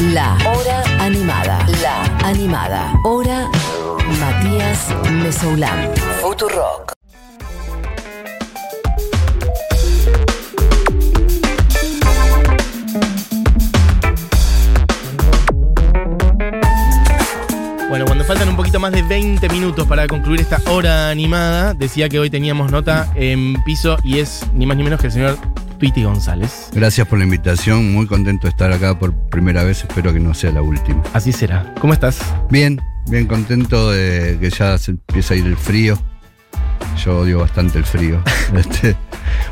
La Hora Animada. La Animada. Hora Matías Mesoulán. Futurock. Bueno, cuando faltan un poquito más de 20 minutos para concluir esta hora animada, decía que hoy teníamos nota en piso y es ni más ni menos que el señor Tweety González. Gracias por la invitación, muy contento de estar acá por primera vez, espero que no sea la última. Así será. ¿Cómo estás? Bien, bien contento de que ya se empieza a ir el frío. Yo odio bastante el frío. Este,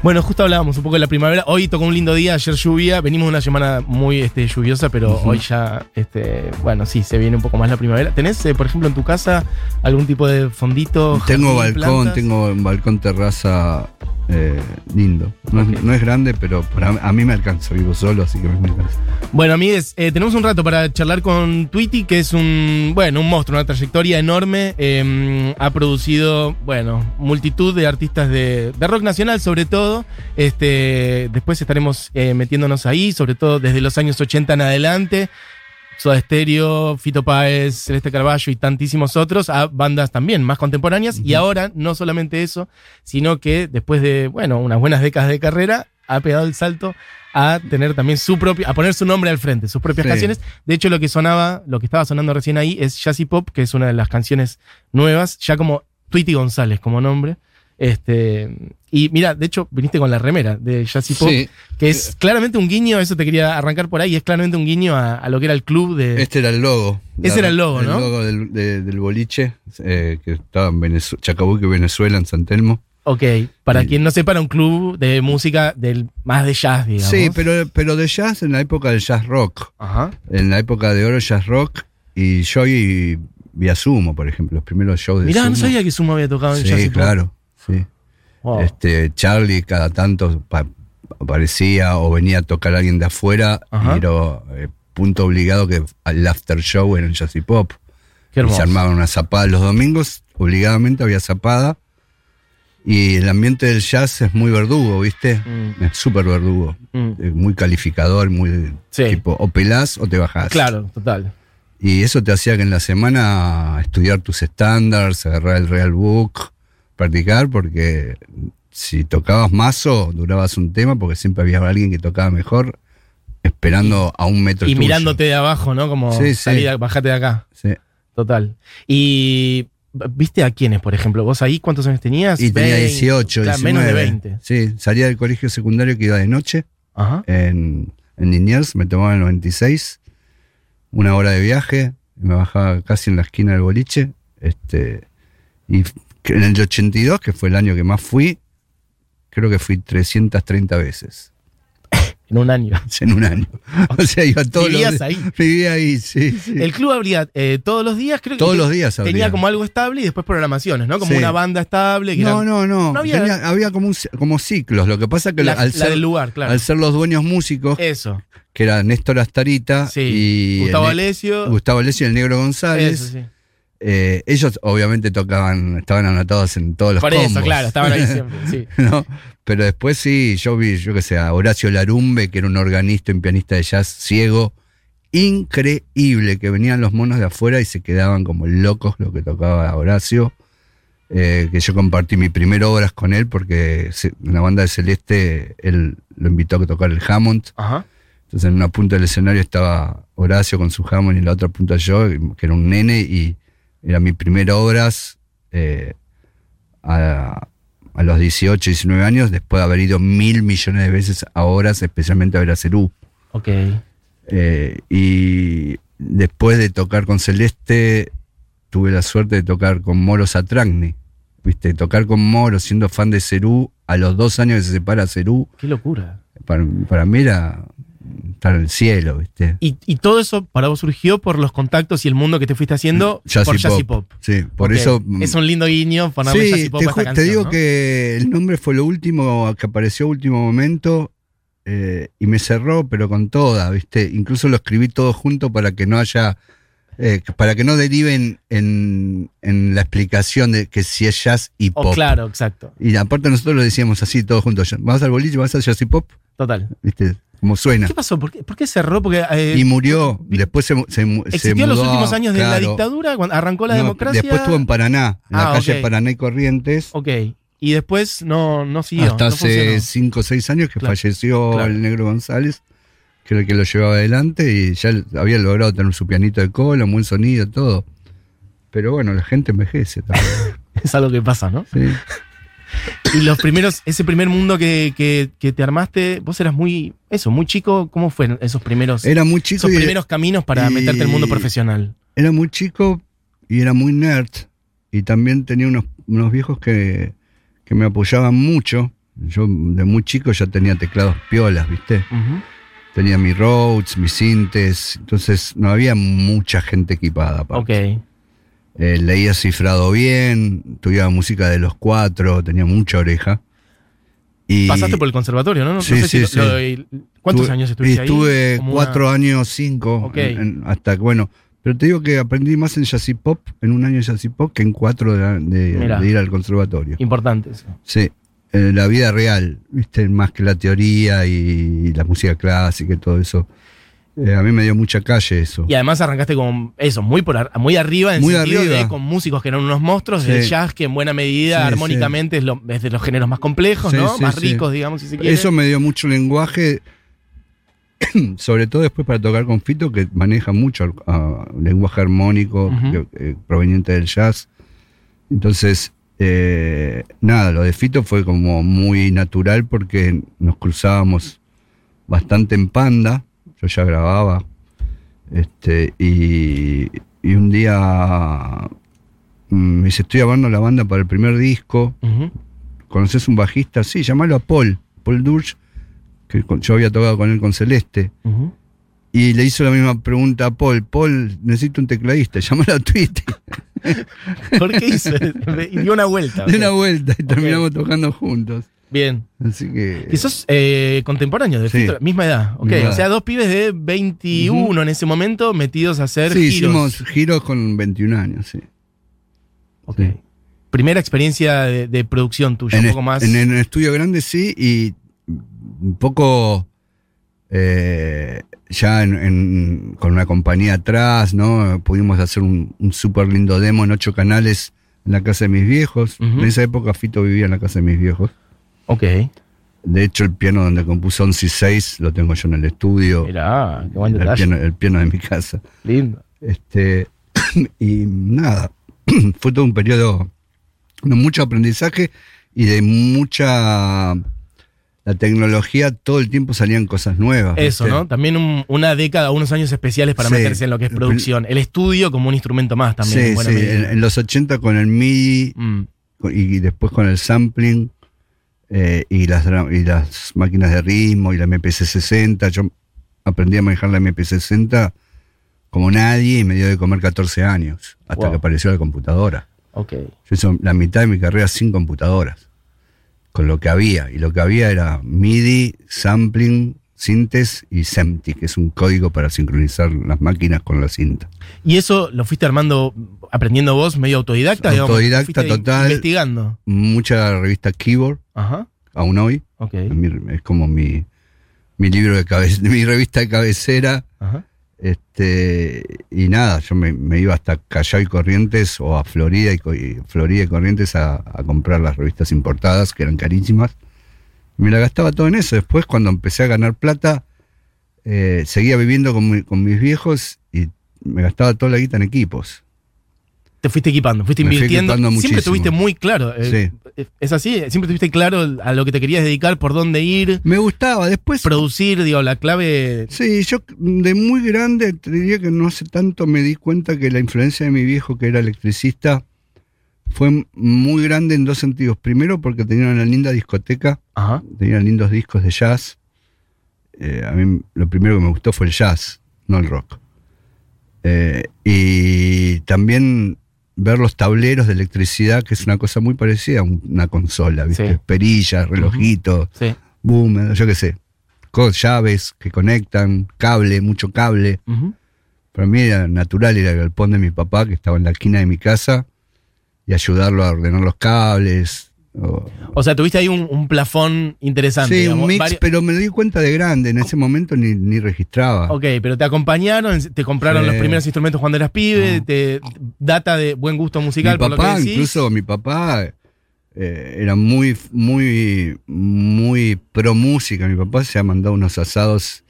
Bueno, justo hablábamos un poco de la primavera. Hoy tocó un lindo día, ayer lluvia. Venimos de una semana muy este, lluviosa, pero hoy ya, este, bueno, sí, se viene un poco más la primavera. ¿Tenés, eh, por ejemplo, en tu casa algún tipo de fondito? tengo jardín, balcón, plantas? tengo un balcón terraza eh, lindo. No, es- Ok. no es grande, pero para, a mí me alcanza, vivo solo, así que me alcanza. Bueno, amigues, eh, tenemos un rato para charlar con Tweety, que es un, bueno, un monstruo, una trayectoria enorme. Eh, ha producido, bueno, multitud de artistas de, de rock nacional, sobre todo. Este, después estaremos eh, metiéndonos ahí, sobre todo desde los años 80 en adelante. Soda Stereo, Fito Páez, Celeste Carballo y tantísimos otros, a bandas también más contemporáneas. Y ahora, no solamente eso, sino que después de, bueno, unas buenas décadas de carrera, ha pegado el salto a tener también su propio, a poner su nombre al frente, sus propias Sí. canciones. De hecho, lo que sonaba, lo que estaba sonando recién ahí es Jazzy Pop, que es una de las canciones nuevas, ya como Tweety González como nombre. Este, y mira, de hecho, viniste con la remera de Jazzy Pop, Sí. que es claramente un guiño, eso te quería arrancar por ahí, es claramente un guiño a, a lo que era el club de. Este era el logo. Ese era el logo, ¿no? El logo del, de- del boliche, eh, que estaba en Venezuela, Chacabuque, Venezuela, en San Telmo. Ok, para Sí. quien no sepa, era un club de música del, más de jazz, digamos. Sí, pero, pero de jazz en la época del jazz rock. Ajá. En la época de oro jazz rock. Y yo y vía Sumo, por ejemplo, los primeros shows de Mirá, Sumo. no sabía que Sumo había tocado en Sí, Pop. claro. Sí. Wow. Este, Charlie cada tanto pa- aparecía o venía a tocar a alguien de afuera. Ajá. Y era eh, punto obligado que al after show en el jazz y pop. Qué Y se armaban una zapada. Los domingos, obligadamente, había zapada. Y el ambiente del jazz es muy verdugo, ¿viste? Mm. Es súper verdugo. Mm. Muy calificador, muy Sí. tipo, o pelás o te bajás. Claro, total. Y eso te hacía que en la semana estudiar tus estándares, agarrar el Real Book, practicar, porque si tocabas mazo, durabas un tema, porque siempre había alguien que tocaba mejor, esperando a un metro Y tuyo. mirándote de abajo, ¿no? Como Sí, sí. bajate de acá. Sí. Total. Y ¿viste a quiénes, por ejemplo? ¿Vos ahí cuántos años tenías? Y tenía 20, 18, claro, 19. Menos de 20. Sí, salía del colegio secundario que iba de noche, Ajá. en, en Liniers, me tomaba el 96, una hora de viaje, me bajaba casi en la esquina del boliche, este, y en el 82, que fue el año que más fui, creo que fui 330 veces En un año. en un año. O sea, iba todos ¿Vivías los ahí? Vivía ahí, sí, sí. El club abría eh, todos los días, creo que Todos los días tenía abría. como algo estable y después programaciones, ¿no? Como Sí. una banda estable. Que No, era no, no. No había- Tenía- había como, un como ciclos. Lo que pasa que la, al, la ser, del lugar, claro. al ser los dueños músicos, Eso. que era Néstor Astarita Sí. y Gustavo Alessio. Gustavo Alessio y el Negro González, Eso, sí. Eh, ellos obviamente tocaban, estaban anotados en todos los Por eso, combos. claro, estaban ahí siempre. Sí. ¿no? Pero después sí, yo vi, yo que sé, a Horacio Larumbe, que era un organista y un pianista de jazz ciego, increíble, que venían los monos de afuera y se quedaban como locos lo que tocaba Horacio. eh, que yo compartí mi primera obras con él porque en la banda de Celeste él lo invitó a tocar el Hammond. Ajá. Entonces en una punta del escenario estaba Horacio con su Hammond y en la otra punta yo, que era un nene, y era mi primera obras eh, a, a los 18, 19 años, después de haber ido mil millones de veces a horas, especialmente a ver a Cerú. Ok. Eh, y después de tocar con Celeste, tuve la suerte de tocar con Moro Satragni. Viste, tocar con Moro siendo fan de Cerú, a los dos años que se separa Cerú, Qué locura. para, para mí era estar en el cielo, ¿viste? Y, y todo eso para vos surgió por los contactos y el mundo que te fuiste haciendo Jazzy por Jazzy Pop. Pop. Sí, por eso. mm, Es un lindo guiño ponerle sí, Jazzy Pop te, a esta te digo ¿no? que el nombre fue lo último que apareció a último momento eh, y me cerró, pero con toda, ¿viste? Incluso lo escribí todo junto para que no haya. eh, para que no deriven en, en la explicación de que si es jazz y Oh, pop. claro, exacto. Y aparte nosotros lo decíamos así, todos juntos. Vas al boliche, vas al jazz y pop, Total. ¿viste? como suena. ¿Qué pasó? ¿Por qué, por qué cerró? Porque eh, Y murió, después se, se, se existió en los últimos años de la dictadura, cuando arrancó la No, democracia. Después estuvo en Paraná, en la Ah, calle ok. Paraná y Corrientes. Ok. Y después no, no siguió. hasta no hace funcionó. 5 o 6 años que Claro, falleció claro. el negro González, que era el que lo llevaba adelante y ya había logrado tener su pianito de cola, un buen sonido, todo. Pero bueno, la gente envejece también. Es algo que pasa, ¿no? ¿sí? Y los primeros, ese primer mundo que, que- que te armaste, vos eras muy, eso, muy chico. ¿Cómo fueron esos primeros, Era muy chico esos y primeros caminos para meterte al mundo profesional? era muy chico y era muy nerd. Y también tenía unos, unos viejos que, que me apoyaban mucho. Yo de muy chico ya tenía teclados piolas, ¿viste? Tenía mi Rhodes, mis sintes, entonces no había mucha gente equipada. aparte. Ok. Eh, leía cifrado bien, estudiaba música de los cuatro, tenía mucha oreja. Y Pasaste por el conservatorio, ¿no? No Sí, sé si sí, lo- sí. lo- ¿Cuántos Tuve- años estuviste y ahí? Estuve cuatro una- años, cinco, en- en- hasta que, bueno, pero te digo que aprendí más en jazz y pop, en un año de jazz y pop, que en cuatro de, la- de- Mirá. de ir al conservatorio. Importante eso. Sí, eh, la vida real, viste, más que la teoría y, la música clásica y todo eso. Eh, a mí me dio mucha calle eso. Y además arrancaste con eso, muy por ar- muy arriba, en Muy sentido arriba. de con músicos que eran unos monstruos, Sí. el jazz que en buena medida, Sí, armónicamente, es, lo- es de los géneros más complejos, ¿no? más ricos, digamos, si se quiere. Eso me dio mucho lenguaje, sobre todo después para tocar con Fito, que maneja mucho ah, lenguaje armónico que- eh, proveniente del jazz. Entonces, eh, nada, lo de Fito fue como muy natural porque nos cruzábamos bastante en panda. Yo ya grababa. Este, y, y un día mm, me dice, estoy grabando la banda para el primer disco. ¿Conoces un bajista? Sí, llamalo a Paul, Paul Dursch, que con- yo había tocado con él con Celeste. Y le hizo la misma pregunta a Paul. Paul, necesito un tecladista, llámalo a Tweety. ¿Por qué hizo? y dio una vuelta. De ok. una vuelta y terminamos tocando juntos. Bien. Así que. Y sos eh, contemporáneo, de Sí. Fito, misma edad. Ok, Misma o sea, dos pibes de 21 en ese momento metidos a hacer sí, giros. hicimos giros con 21 años, sí. Ok. sí. Primera experiencia de, de producción tuya, En, un poco más. en el estudio grande sí, y un poco eh, ya en- en- con una compañía atrás, ¿no? Pudimos hacer un, un súper lindo demo en ocho canales en la casa de mis viejos. En esa época Fito vivía en la casa de mis viejos. Ok. De hecho, el piano donde compuso 11 y 6 lo tengo yo en el estudio. Mirá, qué buen el, detalle. piano, el piano de mi casa. Lindo. Este, y nada, fue todo un periodo de mucho aprendizaje y de mucha... La tecnología, todo el tiempo salían cosas nuevas. Eso, ¿viste? ¿no? También un- una década, unos años especiales para Sí. meterse en lo que es producción. El estudio como un instrumento más también. en Sí, buena sí, en, en los 80 con el MIDI Mm, y después con el sampling eh, y, las, y las máquinas de ritmo y la MPC-60. Yo aprendí a manejar la MPC-60 como nadie y me dio de comer 14 años, hasta Wow. que apareció la computadora. ok. Yo hice la mitad de mi carrera sin computadoras, con lo que había. Y lo que había era MIDI, sampling, sintes y SEMTI, que es un código para sincronizar las máquinas con la cinta. ¿Y eso lo fuiste armando, aprendiendo vos, medio autodidacta? Autodidacta ¿Fuiste total. Investigando. Mucha revista Keyboard, Ajá. aún hoy. Ok. Es como mi, mi libro de cabecera, mi revista de cabecera. Ajá. Este, y nada, yo me, me iba hasta Callao y Corrientes o a Florida y, Florida y Corrientes a, a comprar las revistas importadas, que eran carísimas. Me la gastaba todo en eso. Después, cuando empecé a ganar plata, eh, seguía viviendo con, mi- con mis viejos y me gastaba toda la guita en equipos. Te fuiste equipando, fuiste Me invirtiendo. equipando Siempre tuviste muy claro. eh, Es así, siempre tuviste claro a lo que te querías dedicar, por dónde ir, Me gustaba. Después, producir, digo, la clave. Sí, yo de muy grande, te diría que no hace tanto me di cuenta que la influencia de mi viejo, que era electricista, fue muy grande en dos sentidos. Primero, porque tenía una linda discoteca, Ajá. tenía lindos discos de jazz. Eh, a mí lo primero que me gustó fue el jazz, no el rock. Eh, y también ver los tableros de electricidad, que es una cosa muy parecida a un- una consola, ¿viste? Sí. Perillas, relojitos Sí. boom, yo qué sé, llaves que conectan, cable, mucho cable. Para mí era natural ir al galpón de mi papá, que estaba en la esquina de mi casa, y ayudarlo a ordenar los cables, o- O sea, tuviste ahí un, un plafón interesante. sí, digamos, un mix, varios- pero me di cuenta de grande. En ese momento ni, ni registraba. Ok, pero te acompañaron, te compraron los primeros instrumentos cuando eras pibe, Ah. te data de buen gusto musical, mi por lo que papá, decís. incluso mi papá eh, era muy, muy, muy pro música. Mi papá se ha mandado unos asados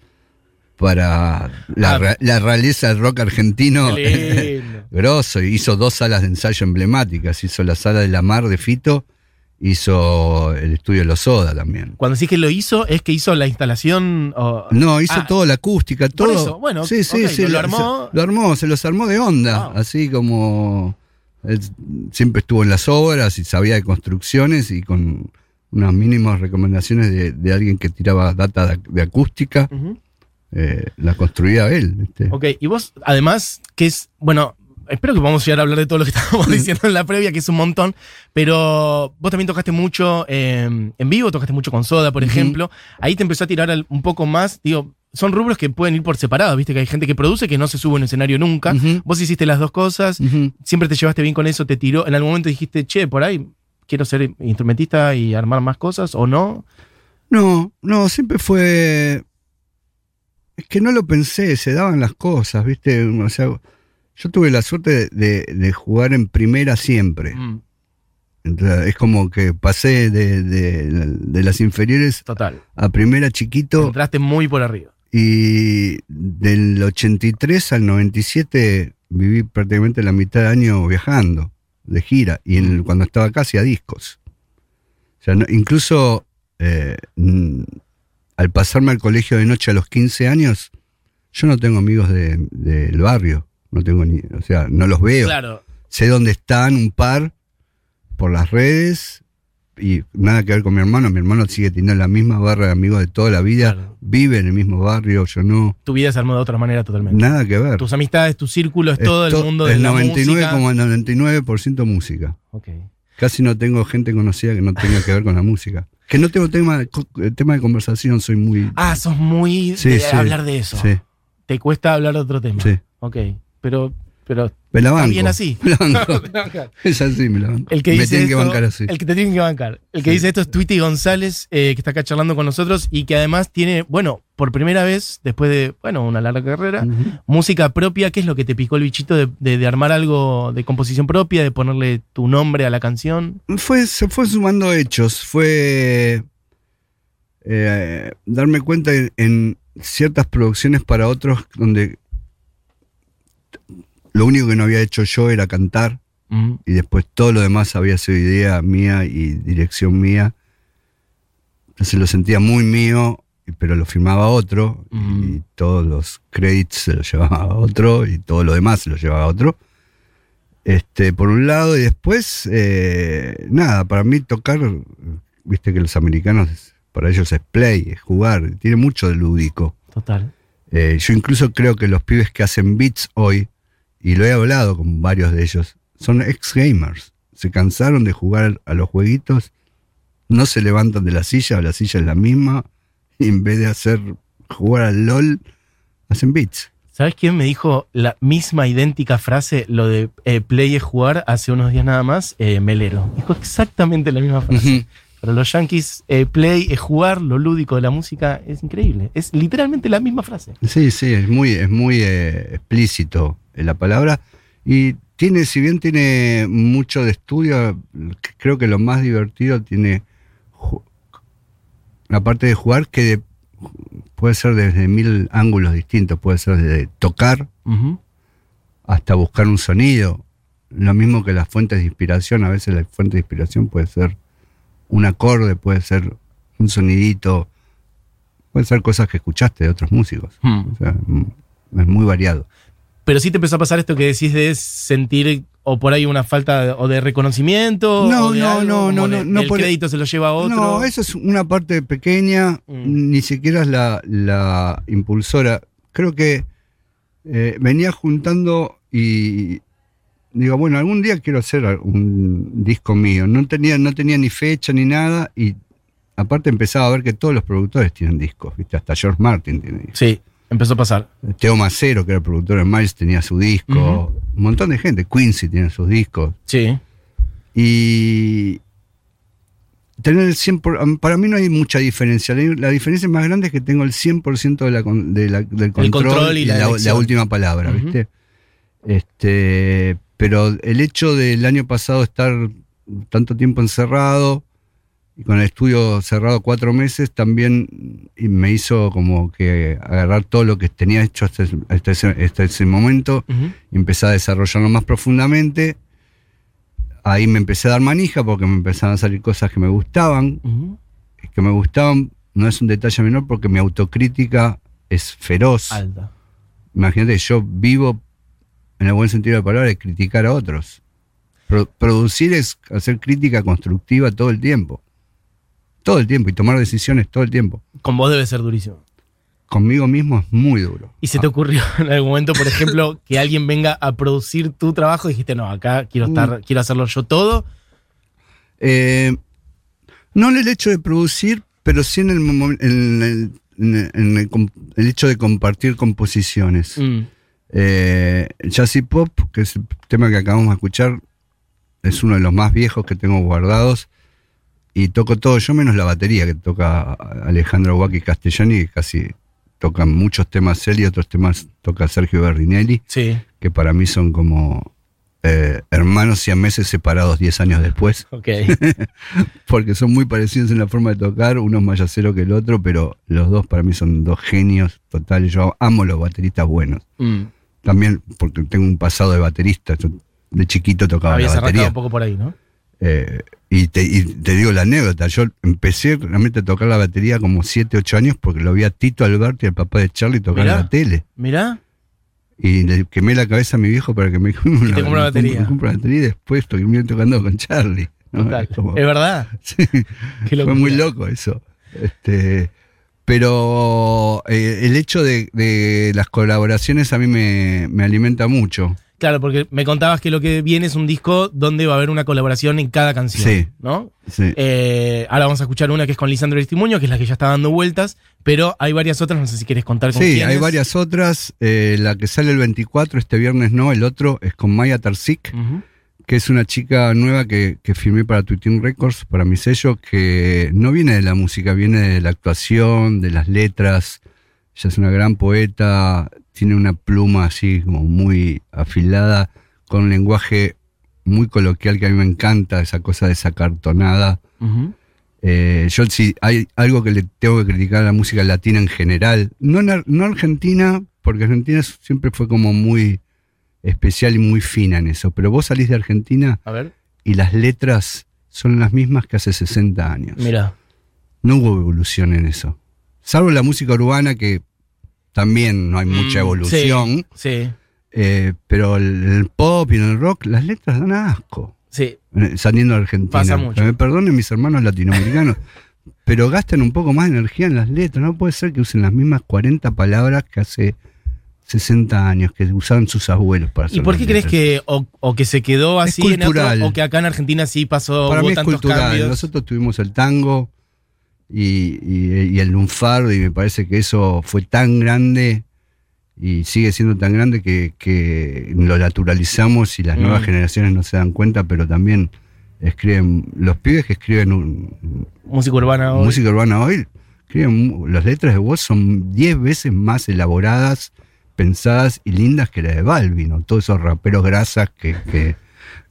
para la, Ah. la realeza del rock argentino. Grosso, hizo dos salas de ensayo emblemáticas. Hizo la sala de la mar de Fito, hizo el estudio de los Soda también. Cuando decís que lo hizo, es que hizo la instalación. o- No, hizo Ah, todo la acústica, todo. eso, bueno, sí, sí, sí. lo lo- armó. se- lo armó, se los armó de onda. Wow. Así como. él siempre estuvo en las obras y sabía de construcciones y con unas mínimas recomendaciones de, de alguien que tiraba data de, de acústica, eh, la construía él. ¿viste? Ok, y vos, además, que es. Bueno, espero que podamos llegar a hablar de todo lo que estábamos diciendo en la previa, que es un montón. Pero vos también tocaste mucho eh, en vivo, tocaste mucho con Soda, por ejemplo. Ahí te empezó a tirar un poco más. Digo, son rubros que pueden ir por separado, viste que hay gente que produce que no se sube a un escenario nunca. Vos hiciste las dos cosas. Siempre te llevaste bien con eso, te tiró. En algún momento dijiste, che, por ahí quiero ser instrumentista y armar más cosas, o no. No, no, siempre fue. Es que no lo pensé, se daban las cosas, ¿viste? O sea, yo tuve la suerte de, jugar en primera siempre. Mm, Entonces, es como que pasé de, de- de las inferiores total. a primera chiquito Entraste muy por arriba. y del 83 al 97 viví prácticamente la mitad del año viajando, de gira, y en el- cuando estaba acá hacía discos. O sea, no- incluso eh, al pasarme al colegio de noche a los 15 años, yo no tengo amigos de- del barrio, no tengo ni, o sea, no los veo. Claro. Sé dónde están un par por las redes y nada que ver con mi hermano. Mi hermano sigue teniendo la misma barra de amigos de toda la vida, Claro. vive en el mismo barrio, yo no. Tu vida se armó de otra manera totalmente. Nada que ver. Tus amistades, tu círculo, es Es todo el mundo de es la 99 música. como el 99% música. Ok. Casi no tengo gente conocida que no tenga que ver con la música. Que no tengo tema eh, tema de conversación, soy muy... Ah, sos muy Sí, de sí. hablar de eso. Sí, Te cuesta hablar de otro tema. Sí. Ok. Pero, pero me la banco. bien así. Me la banco. es así, me la banco. El que me dice tienen que bancar así. El que te tienen que bancar. El que Sí. dice esto es Tweety González, eh, que está acá charlando con nosotros y que además tiene, bueno, por primera vez, después de, bueno, una larga carrera, música propia. ¿Qué es lo que te picó el bichito de, de- de armar algo de composición propia, de ponerle tu nombre a la canción? fue, se fue sumando hechos, fue eh, darme cuenta en, en ciertas producciones para otros donde lo único que no había hecho yo era cantar Mm, y después todo lo demás había sido idea mía y dirección mía. Entonces lo sentía muy mío, pero lo firmaba otro Mm. y todos los créditos se los llevaba otro y todo lo demás se los llevaba otro. Este, por un lado, y después, eh, nada, para mí tocar, viste que los americanos, para ellos es play, es jugar, tiene mucho de lúdico. total. Eh, yo incluso creo que los pibes que hacen beats hoy, y lo he hablado con varios de ellos, son ex gamers. Se cansaron de jugar a los jueguitos, no se levantan de la silla, la silla es la misma, y en vez de hacer jugar al LOL, hacen beats. ¿Sabes quién me dijo la misma idéntica frase, lo de eh, play es jugar, hace unos días nada más? Eh, Melero. Dijo exactamente la misma frase. Para los yankees, eh, play es jugar, lo lúdico de la música es increíble. Es literalmente la misma frase. Sí, sí, es muy, es muy eh, explícito en la palabra. Y tiene, si bien tiene mucho de estudio, creo que lo más divertido tiene la parte de jugar que de- puede ser desde mil ángulos distintos, puede ser desde tocar hasta buscar un sonido. Lo mismo que las fuentes de inspiración, a veces la fuente de inspiración puede ser un acorde, puede ser un sonidito, puede ser cosas que escuchaste de otros músicos. Hmm. O sea, mm, es muy variado. Pero sí te empezó a pasar esto que decís de sentir o por ahí una falta de, o de reconocimiento. No, o de no, algo, no, no, no, no El por- crédito se lo lleva a otro. No, eso es una parte pequeña, Mm. ni siquiera es la, la impulsora. Creo que eh, venía juntando y digo, bueno, algún día quiero hacer un disco mío. No tenía, no tenía ni fecha ni nada y aparte empezaba a ver que todos los productores tienen discos, ¿viste? Hasta George Martin tiene discos. Sí, empezó a pasar. Teo Macero, que era el productor de Miles, tenía su disco. Un montón de gente. Quincy tiene sus discos. Sí. Y, tener el 100%, para mí no hay mucha diferencia. La, diferencia más grande es que tengo el 100% de la, de la- del control, control y la última palabra. ¿viste? Este, pero el hecho del año pasado estar tanto tiempo encerrado y con el estudio cerrado cuatro meses también me hizo como que agarrar todo lo que tenía hecho hasta, ese- hasta ese, hasta ese momento y empecé a desarrollarlo más profundamente. Ahí me empecé a dar manija porque me empezaron a salir cosas que me gustaban. Ujú. Que me gustaban no es un detalle menor porque mi autocrítica es feroz. Alta. Imagínate, yo vivo, en el buen sentido de la palabra, de criticar a otros. Pro- producir es hacer crítica constructiva todo el tiempo. Todo el tiempo y tomar decisiones todo el tiempo. Con vos debe ser durísimo. Conmigo mismo es muy duro. ¿Y se te ocurrió en algún momento, por ejemplo, que alguien venga a producir tu trabajo y dijiste, no, acá quiero estar, quiero hacerlo yo todo? Eh, no en el hecho de producir, pero sí en el, en el, en el- en el com- el hecho de compartir composiciones. Mm. Eh, Jazz y Pop, que es el tema que acabamos de escuchar, es uno de los más viejos que tengo guardados. Y toco todo yo menos la batería que toca Alejandro Waki Castellani, que casi tocan muchos temas él y otros temas toca Sergio Berrinelli, Sí, que para mí son como eh, hermanos y meses separados 10 años después porque son muy parecidos en la forma de tocar, uno es más yacero que el otro, pero los dos para mí son dos genios totales. Yo amo los bateristas buenos. Mm. También porque tengo un pasado de baterista. Yo de chiquito tocaba Habías la batería. un poco por ahí, ¿no? Eh, y, te, y te digo la anécdota. Yo empecé realmente a tocar la batería como 7, 8 años porque lo vi a Tito Alberti, el papá de Charlie, tocar Mirá. en la tele. Mirá. Y le quemé la cabeza a mi viejo para que me compre te una batería. me compre una batería y después terminé tocando con Charlie. ¿no? Total. Es como- Es verdad. Sí. Fue muy loco eso. Este, pero eh, el hecho de, de las colaboraciones a mí me, me alimenta mucho. Claro, porque me contabas que lo que viene es un disco donde va a haber una colaboración en cada canción. Sí. ¿No? Sí. Eh, ahora vamos a escuchar una que es con Lisandro Testimonio, que es la que ya está dando vueltas, pero hay varias otras, no sé si quieres contar con Sí, quiénes. hay varias otras. eh, la que sale el 24, este viernes no, el otro es con Maya Tarsik, Ujú. Que es una chica nueva que, que firmé para Twitin Records, para mi sello, que no viene de la música, viene de la actuación, de las letras. Ella es una gran poeta, tiene una pluma así como muy afilada, con un lenguaje muy coloquial que a mí me encanta, esa cosa desacartonada. Ujú. Eh, yo si hay algo que le tengo que criticar a la música latina en general, no, en no Argentina, porque Argentina siempre fue como muy especial y muy fina en eso, pero vos salís de Argentina A ver, y las letras son las mismas que hace 60 años. mira. No hubo evolución en eso. Salvo la música urbana que también no hay mucha Mm, evolución, Sí, eh, pero el, el pop y el rock, las letras dan asco. sí. eh, saliendo de Argentina. Pasa mucho. Me perdonen mis hermanos latinoamericanos, pero gastan un poco más de energía en las letras. No puede ser que usen las mismas 40 palabras que hace 60 años, que usaban sus abuelos para hacer ¿Y por qué crees que o, o que se quedó Es así en otro, o que acá en Argentina sí pasó Para hubo mí es tantos cultural. cambios? Nosotros tuvimos el tango y, y- y el lunfardo y me parece que eso fue tan grande y sigue siendo tan grande que, que lo naturalizamos y las Mm. nuevas generaciones no se dan cuenta, pero también escriben, los pibes que escriben un, Música urbana hoy. música urbana hoy, escriben, las letras de voz son 10 veces más elaboradas, pensadas y lindas que las de Balvin, todos esos raperos grasas que, que,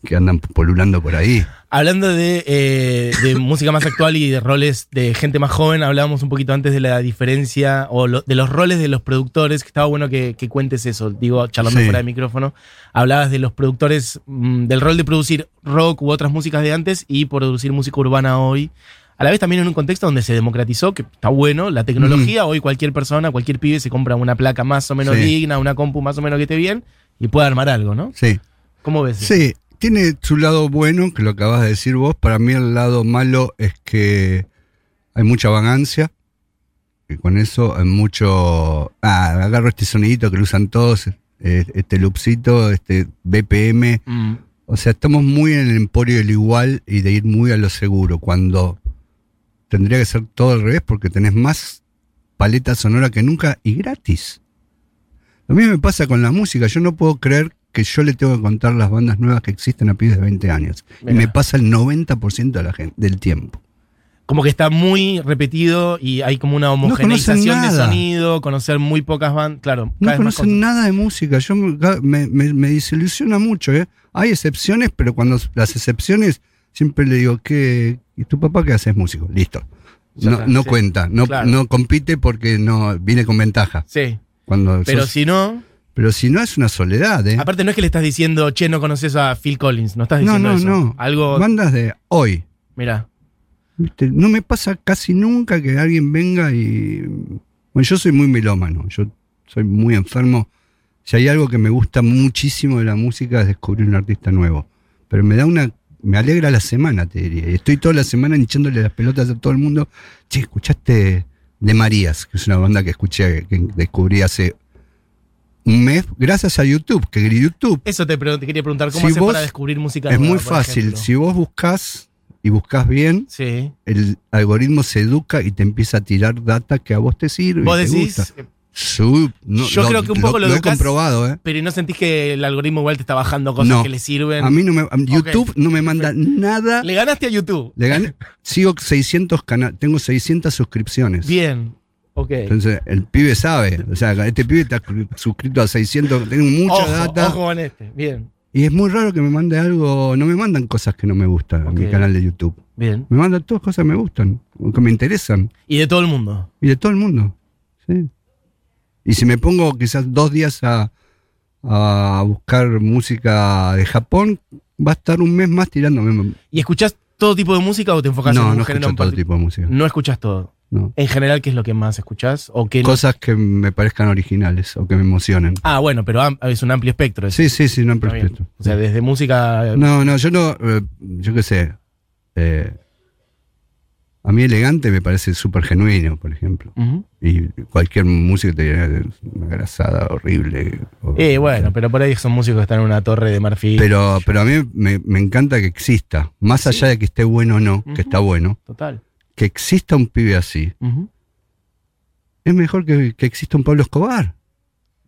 que andan polulando por ahí. Hablando de, eh, de música más actual y de roles de gente más joven, hablábamos un poquito antes de la diferencia o lo- de los roles de los productores, que estaba bueno que, que cuentes eso, digo, charlando Sí. fuera de micrófono. Hablabas de los productores, mm, del rol de producir rock u otras músicas de antes y producir música urbana hoy. A la vez también en un contexto donde se democratizó, que está bueno, la tecnología, hoy cualquier persona, cualquier pibe se compra una placa más o menos Sí. digna, una compu más o menos que esté bien y puede armar algo, ¿no? Sí. ¿Cómo ves? eso? Sí, tiene su lado bueno, que lo acabas de decir vos. Para mí el lado malo es que hay mucha vagancia. Y con eso hay mucho... Ah, agarro este sonidito que lo usan todos, eh, este loopcito, este BPM. Mm, O sea, estamos muy en el emporio del igual y de ir muy a lo seguro, cuando tendría que ser todo al revés porque tenés más paleta sonora que nunca y gratis. Lo mismo me pasa con la música, yo no puedo creer que yo le tengo que contar las bandas nuevas que existen a pibes de 20 años. Y me pasa el 90% de la gente, del tiempo. como que está muy repetido y hay como una homogeneización de nada. sonido, conocer muy pocas bandas, claro. No conocen nada de música. Yo me, me, me- me desilusiona mucho, ¿eh? Hay excepciones, pero cuando las excepciones, siempre le digo, ¿qué? ¿Y tu papá qué hace? Es músico. Listo. No, no sí. cuenta, no, Claro. no compite porque no viene con ventaja. Sí, Cuando pero sos- si no, pero si no es una soledad, ¿eh? aparte no es que le estás diciendo, che, no conoces a Phil Collins, no estás No, diciendo no, eso. no. Algo, Bandas de hoy. mira, ¿viste? No me pasa casi nunca que alguien venga y. Bueno, yo soy muy melómano, yo soy muy enfermo. Si hay algo que me gusta muchísimo de la música es descubrir un artista nuevo. Pero me da una. Me alegra la semana, te diría. Y estoy toda la semana hinchándole las pelotas a todo el mundo. Che, ¿escuchaste de Marías? Que es una banda que escuché, que descubrí hace un mes, gracias a YouTube. Que YouTube eso te, quería preguntar, ¿cómo Si haces vos- para descubrir música es nueva, muy fácil. ejemplo? Si vos buscas y buscas bien, Sí. el algoritmo se educa y te empieza a tirar data que a vos te sirve. Vos y te decís, gusta. Su- no, Yo creo que un poco lo he educás- comprobado, ¿eh? pero ¿no sentís que el algoritmo igual te está bajando cosas No. que le sirven? A mí no me. a- YouTube no me manda nada. Le ganaste a YouTube. Le gané. Sigo 600 canales. Tengo 600 suscripciones. Bien, ok. Entonces, el pibe sabe. O sea, este pibe está suscrito a 600. Tengo mucha ojo, data. ojo con este. Bien, Y es muy raro que me mande algo. No me mandan cosas que no me gustan en mi canal de YouTube. bien. Me mandan todas cosas que me gustan. Que me interesan. Y de todo el mundo. Y de todo el mundo. Sí. Y si me pongo quizás dos días a, a buscar música de Japón, va a estar un mes más tirándome. ¿Y escuchás todo tipo de música o te enfocás en No, un no género escucho en todo tipo de música. No escuchás todo. No. En general, ¿qué es lo que más escuchás? ¿O qué no? Cosas que me parezcan originales o que me emocionen. Ah, bueno, pero es un amplio espectro. eso. Sí, sí, sí, no Está bien. respeto. O sea, desde música. No, no, yo no, eh, yo qué sé. eh, a mí elegante me parece súper genuino, por ejemplo. Y cualquier música te dirá "Es una grasada horrible. o- Eh, bueno, pero por ahí son músicos que están en una torre de marfil. Pero, pero a mí me, me encanta que exista, más Sí. allá de que esté bueno o no, que está bueno, Total. que exista un pibe así, es mejor que, que exista un Pablo Escobar.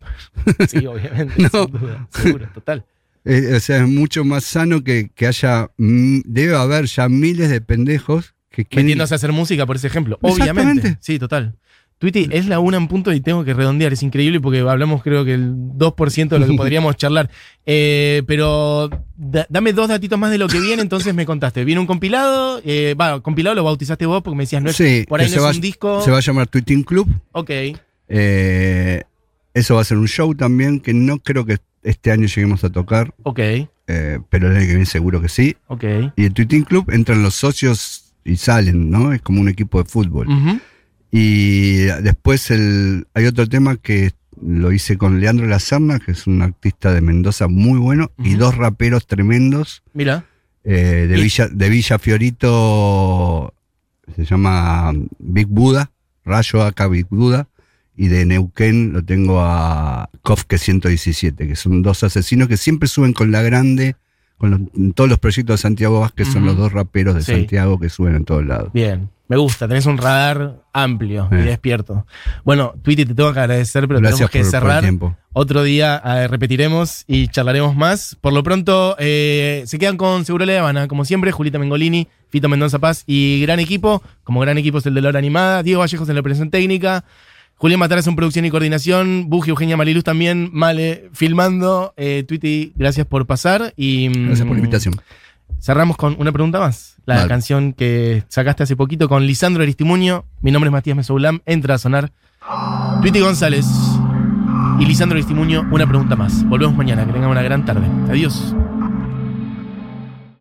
Sí, obviamente. No. Sin duda. Seguro, total. Eh, o sea, es mucho más sano que, que haya, debe haber ya miles de pendejos que. Metiéndose a hacer música, por ese ejemplo. Obviamente. Sí, total. Tweety, es la una en punto y tengo que redondear. Es increíble porque hablamos, creo que el 2% de lo que podríamos charlar. Eh, pero da- dame dos datitos más de lo que viene, entonces me contaste. Viene un compilado. Eh, va, compilado lo bautizaste vos porque me decías, no es, Sí, por ahí no es va- un disco. Se va a llamar Tweeting Club. Ok. Eh, eso va a ser un show también que no creo que este año lleguemos a tocar, Ok, eh, pero el año que viene seguro que sí. ok. Y el Tweeting Club entran los socios y salen, ¿no? Es como un equipo de fútbol. Y después el, hay otro tema que lo hice con Leandro Lazarna, que es un artista de Mendoza muy bueno, y dos raperos tremendos Mira. eh, de, Y- Villa, de Villa Fiorito, se llama Big Buda, Rayo acá Big Buda, y de Neuquén lo tengo a Kofke 117, que son dos asesinos que siempre suben con la grande, con los- todos los proyectos de Santiago Vázquez, son los dos raperos de Sí. Santiago que suben en todos lados. Bien. Me gusta, tenés un radar amplio y Eh. despierto. Bueno, Tweety, te tengo que agradecer, pero Gracias tenemos que por, cerrar. Otro día eh, repetiremos y charlaremos más. Por lo pronto, eh, se quedan con Seguro La Habana. Como siempre, Julita Mengolini, Fito Mendoza Paz y gran equipo. Como gran equipo es el de la hora animada. Diego Vallejos en la operación técnica. Julián Mataras en producción y coordinación. Buji Eugenia Mariluz también. Male filmando. Eh, Twitty, gracias por pasar. Y, mm, Gracias por la invitación. Cerramos con una pregunta más. La canción que sacaste hace poquito con Lisandro Aristimuño. Mi nombre es Matías Mesoulam. Entra a sonar. Twitty González y Lisandro Aristimuño. Una pregunta más. Volvemos mañana. Que tengan una gran tarde. Adiós.